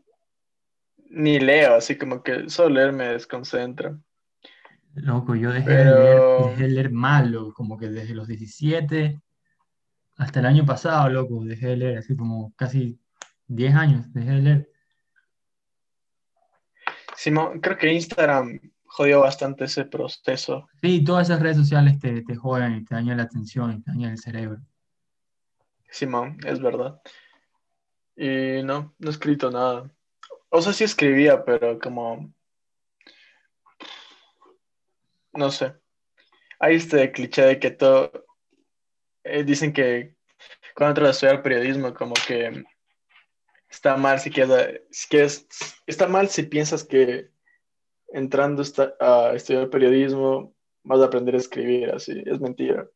ni leo, así como que solo leer me desconcentra. Loco, yo dejé Pero- de leer, dejé de leer malo, como que desde los 17 hasta el año pasado, loco, dejé de leer, así como casi 10 años, dejé de leer. Simón, creo que Instagram jodió bastante ese proceso. Sí, todas esas redes sociales te, te joden y te dañan la atención y te dañan el cerebro. Simón, es verdad. Y no, no he escrito nada. O sea, sí escribía, pero como... No sé. Hay este cliché de que todo... eh, dicen que cuando entras a estudiar periodismo, como que está mal si quieres, si quieres... Está mal si piensas que entrando a estudiar periodismo vas a aprender a escribir, así. Es mentira.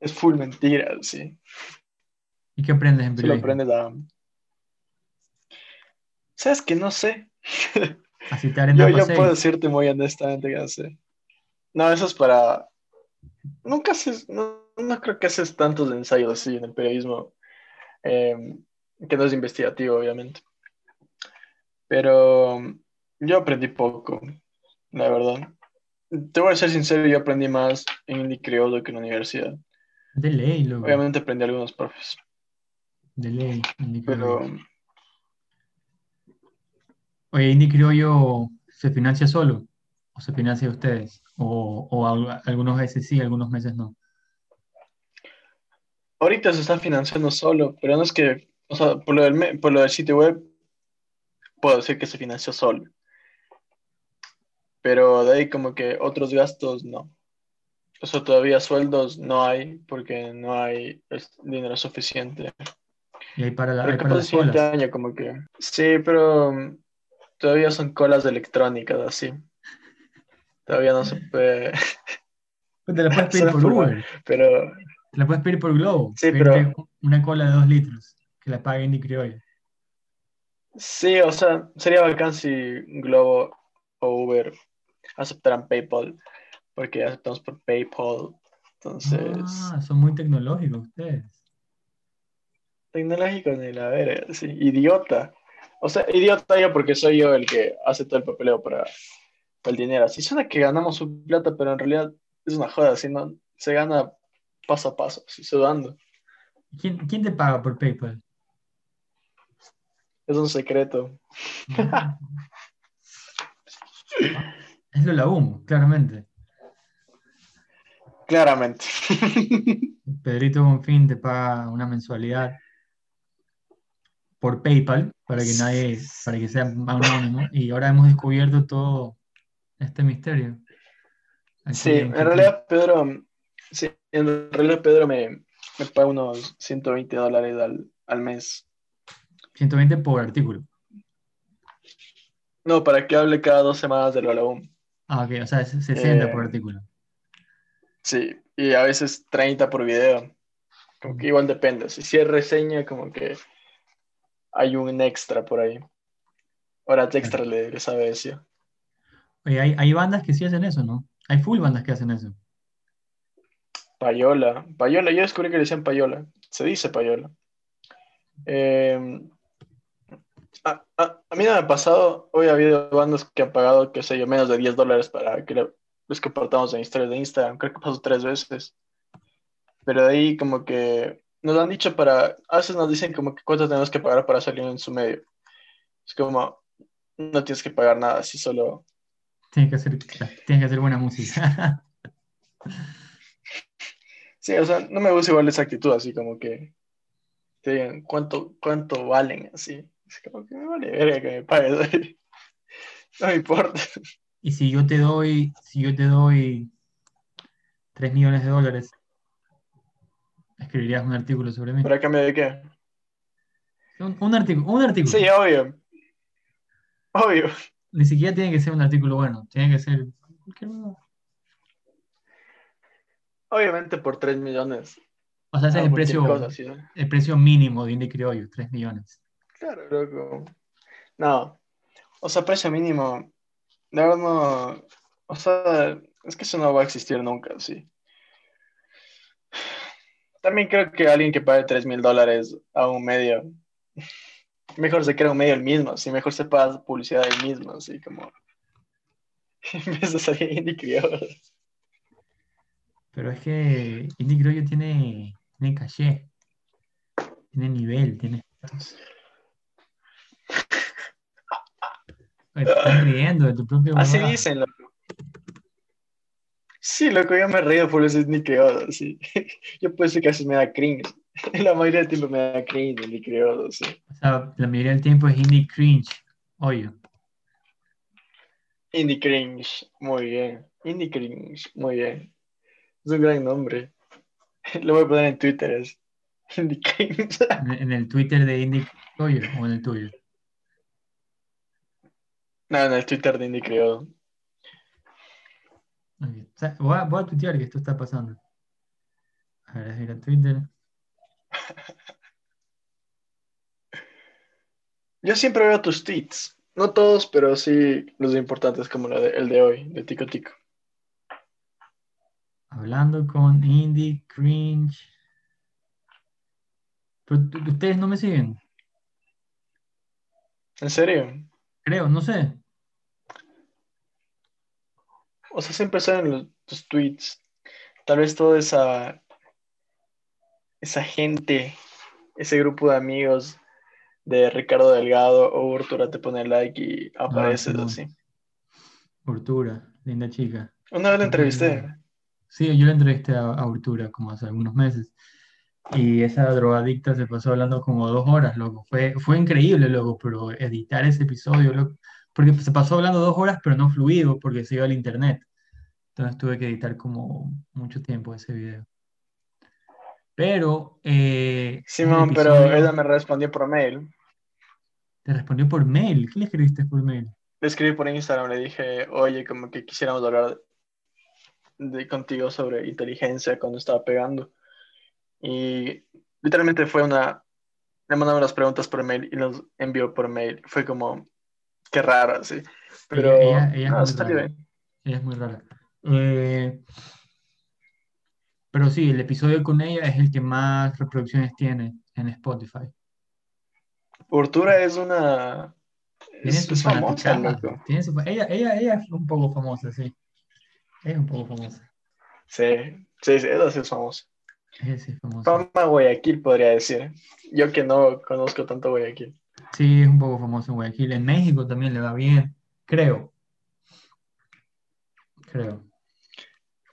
Es full mentira, sí. ¿Y qué aprendes en Solo periodismo? aprendes a... ¿Sabes que no sé? A citar en Yo, yo 6. puedo decirte muy honestamente que no sé. No, eso es para... Nunca haces... No, no creo que haces tantos ensayos así en el periodismo, eh, que no es investigativo, obviamente. Pero yo aprendí poco, la verdad. Te voy a ser sincero, yo aprendí más en Indie Criollo que en la universidad. De ley, loco. Obviamente aprendí algunos profes, De ley. Indie pero... Oye, Indie Criollo se financia solo o se financia de ustedes o, o al- algunos meses sí, algunos meses no. Ahorita se está financiando solo, pero no es que, o sea, por lo del, por lo del sitio web, puedo decir que se financió solo. Pero de ahí como que otros gastos no. O sea, todavía sueldos no hay porque no hay dinero suficiente. Y ahí para, la, Pero ahí para siguiente colas. año como que... Sí, pero todavía son colas de electrónicas así. Todavía no se puede... Te la puedes [LAUGHS] pedir por Uber, Pero te la puedes pedir por Globo. Sí, pero- Una cola de dos litros que la pague Indie Criollo. Sí, o sea, sería bacán si Globo o Uber aceptaran PayPal, porque aceptamos por PayPal. Entonces, Ah, son muy tecnológicos ustedes. tecnológico ni la verga, sí, idiota. O sea, idiota yo porque soy yo el que hace todo el papeleo para, para el dinero. Así suena que ganamos su plata, pero en realidad es una joda, así no, se gana paso a paso, así, sudando. ¿Quién, quién te paga por PayPal? Es un secreto. [LAUGHS] Es lo la humo, claramente. Claramente. Pedrito Bonfín te paga una mensualidad por PayPal para que nadie, para que sea anónimo. Y ahora hemos descubierto todo este misterio. Aquí Sí, en realidad Pedro, sí, en realidad Pedro me, me paga unos 120 dólares al, al mes. 120 por artículo. No, para que hable cada dos semanas del Balaboom. Ah, ok, o sea, es 60 por Eh, artículo. Sí, y a veces 30 por video. Como que igual depende. Si es reseña, como que hay un extra por ahí. Horas extra le, sabe decir. Oye, hay, hay bandas que sí hacen eso, ¿no? Hay full bandas que hacen eso. Payola. Payola, yo descubrí que le decían payola. Se dice payola. Eh, a, a- a mí no me ha pasado. Hoy ha habido bandas que han pagado, qué sé yo, menos de 10 dólares para que le- les compartamos en historias de Instagram. Creo que pasó tres veces. Pero de ahí, como que nos han dicho para. A veces nos dicen como que cuánto tenemos que pagar para salir en su medio. Es como, no tienes que pagar nada, si solo. Tienes que hacer, tienes que hacer buena música. [LAUGHS] Sí, o sea, no me gusta igual esa actitud, así como que te digan cuánto, cuánto valen, así. Es como que me vale verga que me pagues. [LAUGHS] No me importa. Y si yo te doy, si yo te doy 3 millones de dólares, escribirías un artículo sobre mí. ¿Para cambio de qué? Un, un artículo, un artículo. Sí, obvio. Obvio. Ni siquiera tiene que ser un artículo bueno, tiene que ser cualquier. Obviamente por 3 millones. O sea, ese es el precio, cosa, sí, ¿no? el precio mínimo de Indie Criollo, 3 millones. Claro, loco. No. O sea, precio mínimo. De verdad no. O sea, es que eso no va a existir nunca, sí. También creo que alguien que pague 3 mil dólares a un medio, mejor se crea un medio el mismo, así mejor se paga publicidad el mismo, así como. [LAUGHS] En vez de salir indie criollo. Pero es que Indie Criollo tiene, tiene caché, tiene nivel, tiene estatus. [LAUGHS] Estás riendo de tu propio Así dicen, loco. Sí, loco, yo me río por eso es criollo, sí. [LAUGHS] Yo que a veces me da cringe. [LAUGHS] La mayoría del tiempo me da cringe indie criollo, sí. O sea, la mayoría del tiempo es Indie Cringe. Oye, Indie Cringe, muy bien. Indie Cringe, muy bien. Es un gran nombre. [LAUGHS] Lo voy a poner en Twitter, es Indie Cringe. en, el Twitter de Indie Criollo o en el tuyo. No, en el Twitter de Indie Criollo. Ok. O sea, voy, a, voy a tuitear que esto está pasando. A ver, ir a Twitter. Yo siempre veo tus tweets. No todos, pero sí los importantes, como de- el de hoy, de Tico Tico. Hablando con Indie Cringe. Pero ustedes no me siguen, ¿En serio? creo, no sé. O sea, siempre salen los- tus tweets. Tal vez toda esa, esa gente, ese grupo de amigos de Ricardo Delgado o Urtura te pone like y apareces no. así. Urtura, linda chica. Una vez la entrevisté. Sí, yo la entrevisté a, a Urtura como hace algunos meses. Y esa drogadicta se pasó hablando como dos horas, loco. Fue, fue increíble, loco, pero editar ese episodio, loco. Porque se pasó hablando dos horas, pero no fluido, porque se iba al internet. Entonces tuve que editar como mucho tiempo ese video. Pero. eh, Simón, pero ella me respondió por mail. Te respondió por mail. ¿Qué le escribiste por mail? Le escribí por Instagram, le dije, oye, como que quisiéramos hablar de, contigo sobre inteligencia cuando estaba pegando. Y literalmente fue una, le mandamos las preguntas por mail y nos envió por mail. Fue como, qué raro, sí. Pero Ella- ella es no, muy rara. Ella es muy rara. Eh, pero sí, el episodio con ella es el que más reproducciones tiene en Spotify. Urtura es una... Tiene Es, su es famosa, loco. tiene su ella, ella, ella es un poco famosa, sí. Ella es un poco famosa. Sí, sí, sí, esa sí es famosa. Ella sí es famosa. Fama Guayaquil, podría decir. Yo que no conozco tanto Guayaquil. Sí, es un poco famosa en Guayaquil. En México también le va bien, creo. Creo.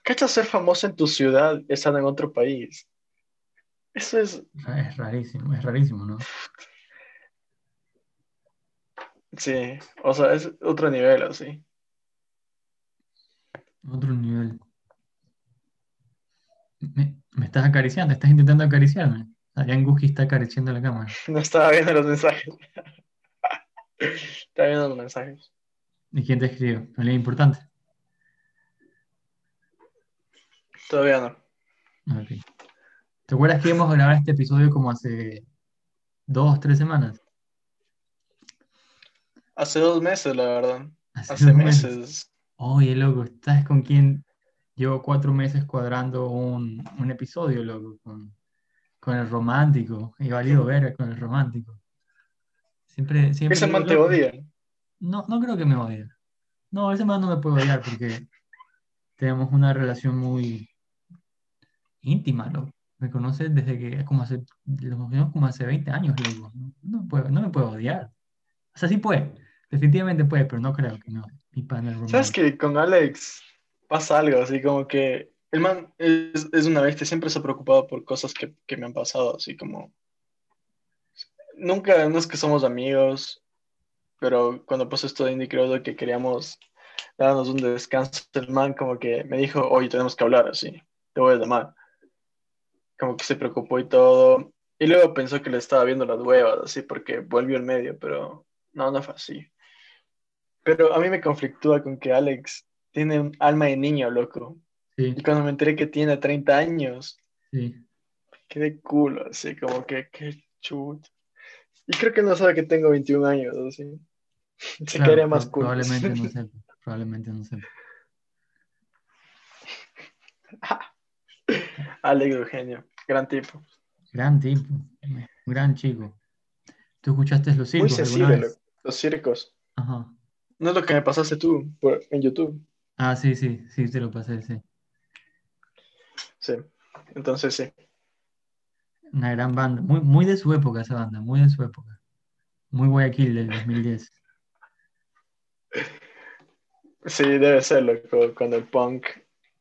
¿Cachas ser famoso en tu ciudad estando en otro país? Eso es, Es rarísimo, es rarísimo, ¿no? sí, o sea, es otro nivel así. Otro nivel. Me, me estás acariciando, estás intentando acariciarme. Adrián Guski está acariciando la cámara. [LAUGHS] No estaba viendo los mensajes. Estaba viendo los mensajes. ¿Y quién te escribió? ¿Alguien importante? Todavía no. Ah, ok. ¿Te acuerdas que íbamos a grabar este episodio como hace dos, tres semanas? Hace dos meses, la verdad. Hace dos meses. Oye, loco, ¿estás con quién? Llevo cuatro meses cuadrando un, un episodio, loco, con, con el romántico. Y valido ver con el romántico. Siempre, siempre. Ese man te odia. No, no creo que me odie. No, ese man no me puede odiar porque tenemos una relación muy íntima, loco. Me conoce desde que, como hace, lo conocemos como hace 20 años, loco. No, no no me puede odiar. O sea, sí puede. Definitivamente puede, pero no creo que no. Mi pana es ¿Sabes que con Alex pasa algo así como que el man es, es una bestia, siempre se ha preocupado por cosas que, que me han pasado, así como nunca, no es que somos amigos, pero cuando pasó esto de Indy creo que queríamos darnos un descanso, el man como que me dijo, oye, tenemos que hablar así, te voy a llamar. Como que se preocupó y todo. Y luego pensó que le estaba viendo las huevas, así, porque volvió en medio, pero no, no fue así. Pero a mí me conflictúa con que Alex tiene un alma de niño, loco. Sí, Y cuando me enteré que tiene 30 años, sí. quedé culo, así como que, qué chucho. Y creo que no sabe que tengo 21 años, así. [LAUGHS] Se Claro, quedaría más cool. Probablemente no [LAUGHS] sepa. Probablemente no sepa. [LAUGHS] Alex Eugenio, gran tipo. Gran tipo. Gran chico. ¿Tú escuchaste los Muy circos alguna sensible, loco. Los circos. Ajá. No es lo que me pasaste tú por- en YouTube. Ah, sí, sí, sí, te lo pasé, sí. Sí. Entonces sí. Una gran banda. Muy, muy de su época esa banda, muy de su época. Muy Guayaquil del 2010. Sí, debe ser, loco. Cuando el punk.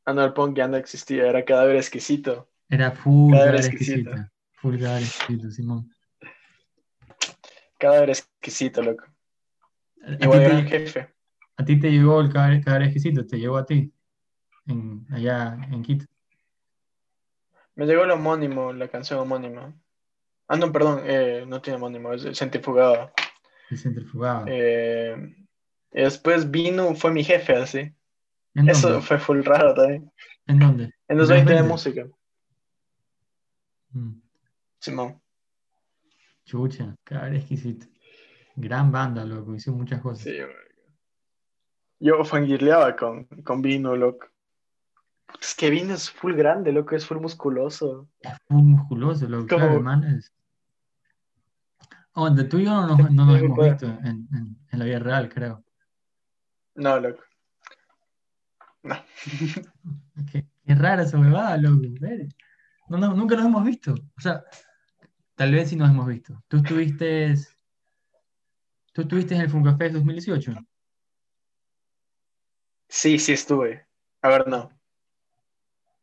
Ah, no, el punk ya no existía, era cadáver exquisito. Era full Cadáver cadáver exquisito. exquisita. Full cadáver exquisito, Simón. Cadáver exquisito, loco. ¿A ti, Igual gran te, jefe. a ti te llegó el cadáver, cadáver exquisito? ¿Te llegó a ti? En, allá en Quito. Me llegó el homónimo, la canción homónima. Ah, no, perdón, eh, no tiene homónimo, es Centrifugado. El centrifugado. Eh, después vino, fue mi jefe, así. ¿En Eso dónde? fue full raro también. ¿En dónde? En los ¿En 20 de 20? música, Mm, Simón. chucha, cadáver exquisito. Gran banda, loco. Hizo muchas cosas. Sí. Yo fangirleaba con, con Vino, loco. Es que Vino es full grande, loco, es full musculoso. Es muy musculoso, loco. Como- Claro, el man es. Oh, de tú y yo no nos, no nos Sí, hemos pues. visto en, en- en la vida real, creo. No, loco. No. [LAUGHS] Qué, qué rara esa huevada, loco. No, no, nunca nos hemos visto. O sea, tal vez sí nos hemos visto. Tú estuviste. Tú estuviste en el Funkafest 2018. Sí, sí estuve. A ver, no.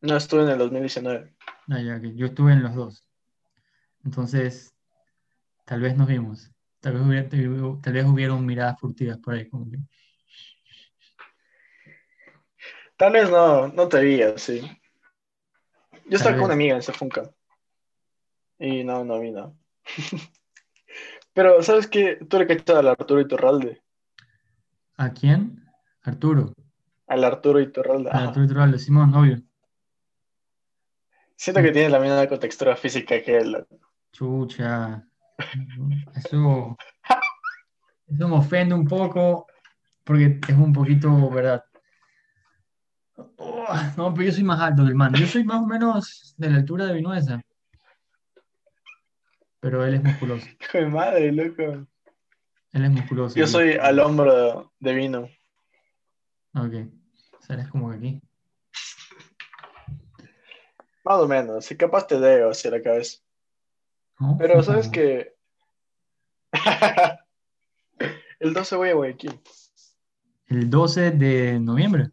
No estuve en el 2019. Ah, ya, que yo estuve en los dos. Entonces, tal vez nos vimos. Tal vez hubiera, tal vez hubieron miradas furtivas por ahí, como que. Tal vez no, no te vi así. Yo estaba con una amiga en ese Funka. Y no, no vi nada. [LAUGHS] Pero, ¿sabes qué? Tú le cachaste al Arturo Iturralde. ¿A quién? Arturo. Al Arturo Iturralde. A ajá. Arturo Iturralde, Simón, obvio. Siento que tiene la misma contextura física que él. Chucha. Eso, eso me ofende un poco porque es un poquito, ¿verdad? Oh, no, pero yo soy más alto que el man. Yo soy más o menos de la altura de Vinuesa. Pero él es musculoso. [LAUGHS] De madre, loco. Él es musculoso. Yo soy al hombro de vino. Ok. O sea, eres como que aquí. Más o menos. Si capaz te debo hacia la cabeza. ¿no? Pero, ¿sabes qué? [LAUGHS] El 12 voy a Guayaquil. El 12 de noviembre.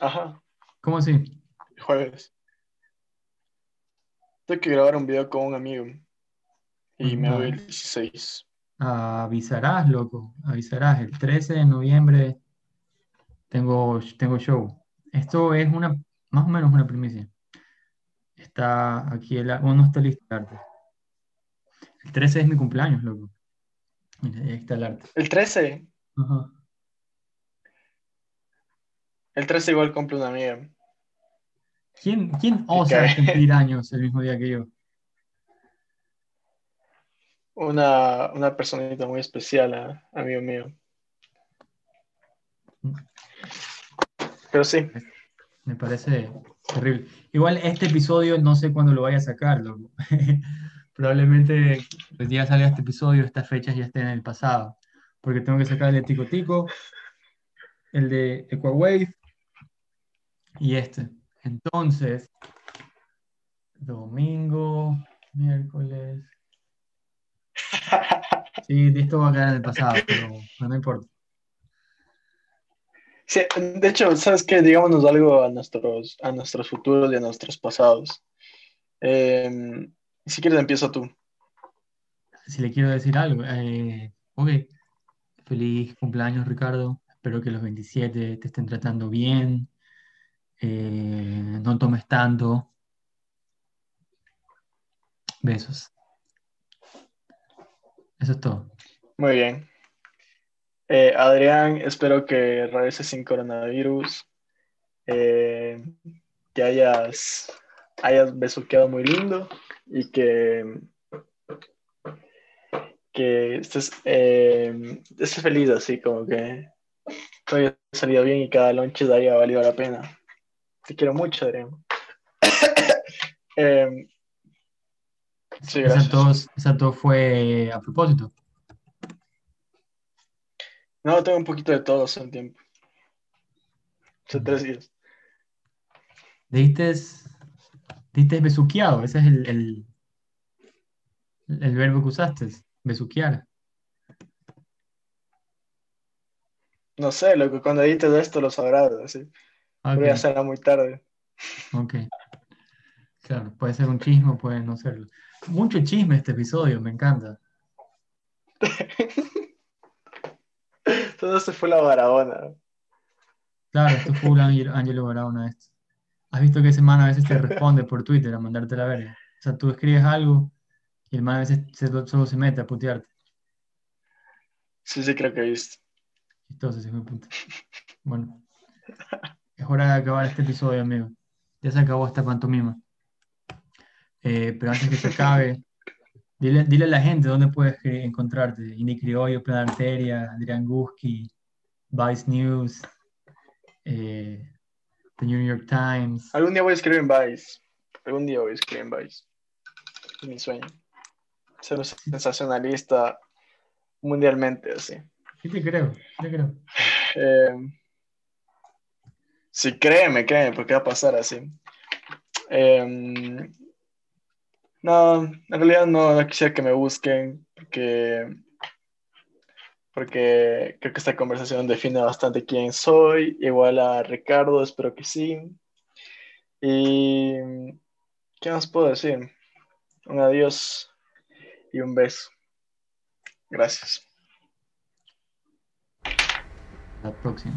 Ajá. ¿Cómo así? Jueves. Tengo que grabar un video con un amigo. Y me voy el 16. Avisarás, loco. Avisarás. El 13 de noviembre tengo, tengo show. Esto es una, más o menos una primicia. Está aquí el oh, no está listo el arte. El 13 es mi cumpleaños, loco. Mira, ahí está el arte. ¿El 13? Ajá. El 13 igual cumple una amiga. ¿Quién, quién osa cumplir años el mismo día que yo? Una, una personita muy especial, amigo mío. Pero sí. Me parece terrible. Igual este episodio no sé cuándo lo vaya a sacar, loco. [LAUGHS] Probablemente el día salga este episodio, estas fechas ya estén en el pasado. Porque tengo que sacar el de Tico Tico, el de Equawave y este. Entonces, domingo, miércoles. [LAUGHS] Sí, esto va a quedar en el pasado, pero no importa. Sí, de hecho, ¿sabes qué? Digámonos algo a nuestros, a nuestros futuros y a nuestros pasados. Em, si quieres, empieza tú. Si le quiero decir algo, eh, ok, feliz cumpleaños, Ricardo. Espero que los 27 te estén tratando bien. Eh, no tomes tanto. Besos. Eso es todo. Muy bien. Eh, Adrián, espero que regreses sin coronavirus, eh, que hayas, hayas besuqueado muy lindo y que, que estés, eh, estés feliz así, como que todo haya salido bien y cada lonche haya valido la pena. Te quiero mucho, Adrián. [COUGHS] sí, gracias. Esa fue a propósito. No, tengo un poquito de todo hace un tiempo. Hace tres días. Diste besuqueado, ese es el, el, el verbo que usaste, besuquear. No sé, lo que cuando edites esto lo sabrás, así. Voy a hacerla muy tarde. Ok. Claro, puede ser un chisme, puede no serlo. Mucho chisme este episodio, me encanta. [LAUGHS] Todo se fue la Barahona. Claro, esto fue un Angelo Barahona esto. Has visto que ese man a veces te responde por Twitter a mandarte la verga. O sea, tú escribes algo y el man a veces solo se mete a putearte. Sí, sí, creo que he visto. Chistoso ese punto. Bueno, es hora de acabar este episodio, amigo. Ya se acabó esta pantomima. Eh, pero antes que se acabe, Dile, dile a la gente dónde puedes encontrarte. Indy Criollo, Plan Arteria, Adrián Guski, Vice News, eh, The New York Times. Algún día voy a escribir en Vice. Algún día voy a escribir en Vice. Es mi sueño. Ser un sensacionalista mundialmente, así. Sí te creo, te creo. Eh, sí, créeme, créeme, porque va a pasar así. Eh, no, en realidad no, quisiera que me busquen porque, porque creo que esta conversación define bastante quién soy. Igual a Ricardo, espero que sí. Y ¿qué más puedo decir? Un adiós y un beso. Gracias. La próxima.